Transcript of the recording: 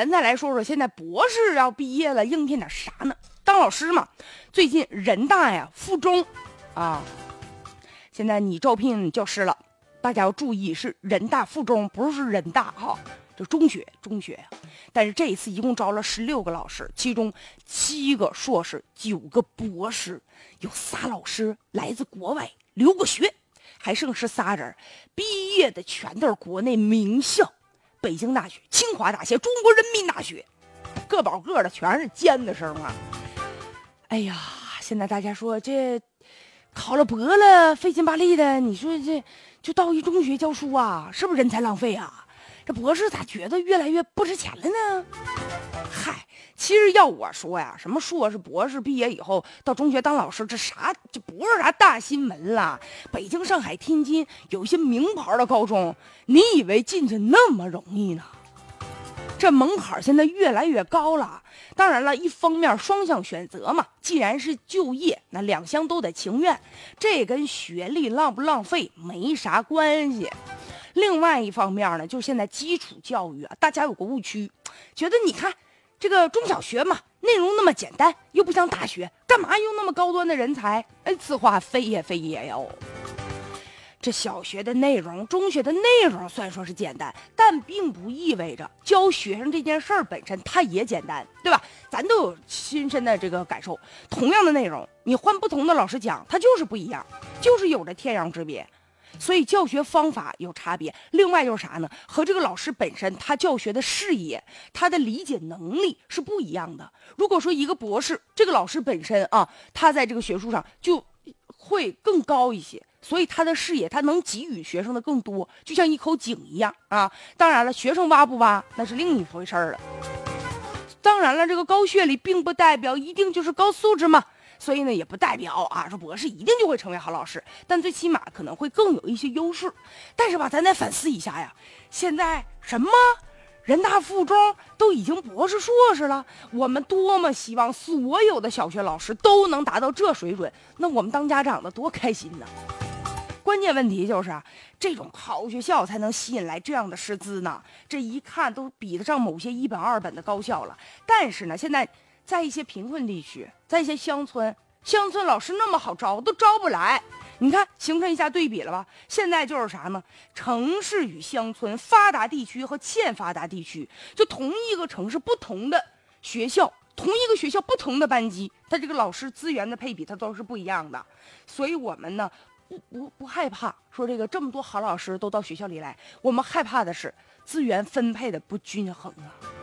咱再来说说现在博士要毕业了，应聘点啥呢？当老师嘛。最近人大呀附中，啊，现在你招聘教师了，大家要注意是人大附中，不是人大哈，这中学中学。但是这一次一共招了十六个老师，其中七个硕士，九个博士，有仨老师来自国外留过学，还剩十仨人，毕业的全都是国内名校，北京大学、清华大学、中国人民大学，个保个的全是尖子生啊！哎呀，现在大家说这考了博了，费劲巴力的，你说这就到一中学教书啊，是不是人才浪费啊？这博士咋觉得越来越不值钱了呢？其实要我说呀，什么硕士、博士毕业以后到中学当老师，这啥就不是啥大新闻了。北京、上海、天津有一些名牌的高中，你以为进去那么容易呢？这门槛现在越来越高了。当然了，一方面双向选择嘛，既然是就业，那两厢都得情愿，这跟学历浪不浪费没啥关系。另外一方面呢，就是现在基础教育啊，大家有个误区，觉得你看这个中小学嘛，内容那么简单，又不像大学，干嘛用那么高端的人才？哎，此话非也非也哟。这小学的内容、中学的内容虽然说是简单，但并不意味着教学生这件事儿本身它也简单，对吧？咱都有亲身的这个感受，同样的内容，你换不同的老师讲，它就是不一样，就是有着天壤之别。所以教学方法有差别，另外就是啥呢？和这个老师本身他教学的视野、他的理解能力是不一样的。如果说一个博士，这个老师本身啊，他在这个学术上就会更高一些，所以他的视野他能给予学生的更多，就像一口井一样啊。当然了，学生挖不挖那是另一回事儿了。当然了，这个高学历并不代表一定就是高素质嘛。所以呢，也不代表啊，说博士一定就会成为好老师，但最起码可能会更有一些优势。但是吧，咱得反思一下呀，现在什么人大附中都已经博士硕士了，我们多么希望所有的小学老师都能达到这水准，那我们当家长的多开心呢？关键问题就是啊，这种好学校才能吸引来这样的师资呢，这一看都比得上某些一本二本的高校了。但是呢，现在。在一些贫困地区，在一些乡村，乡村老师那么好招，都招不来。你看，形成一下对比了吧？现在就是啥呢？城市与乡村，发达地区和欠发达地区，就同一个城市，不同的学校，同一个学校，不同的班级，它这个老师资源的配比，它都是不一样的。所以，我们呢，不不不害怕说这个这么多好老师都到学校里来，我们害怕的是资源分配的不均衡啊。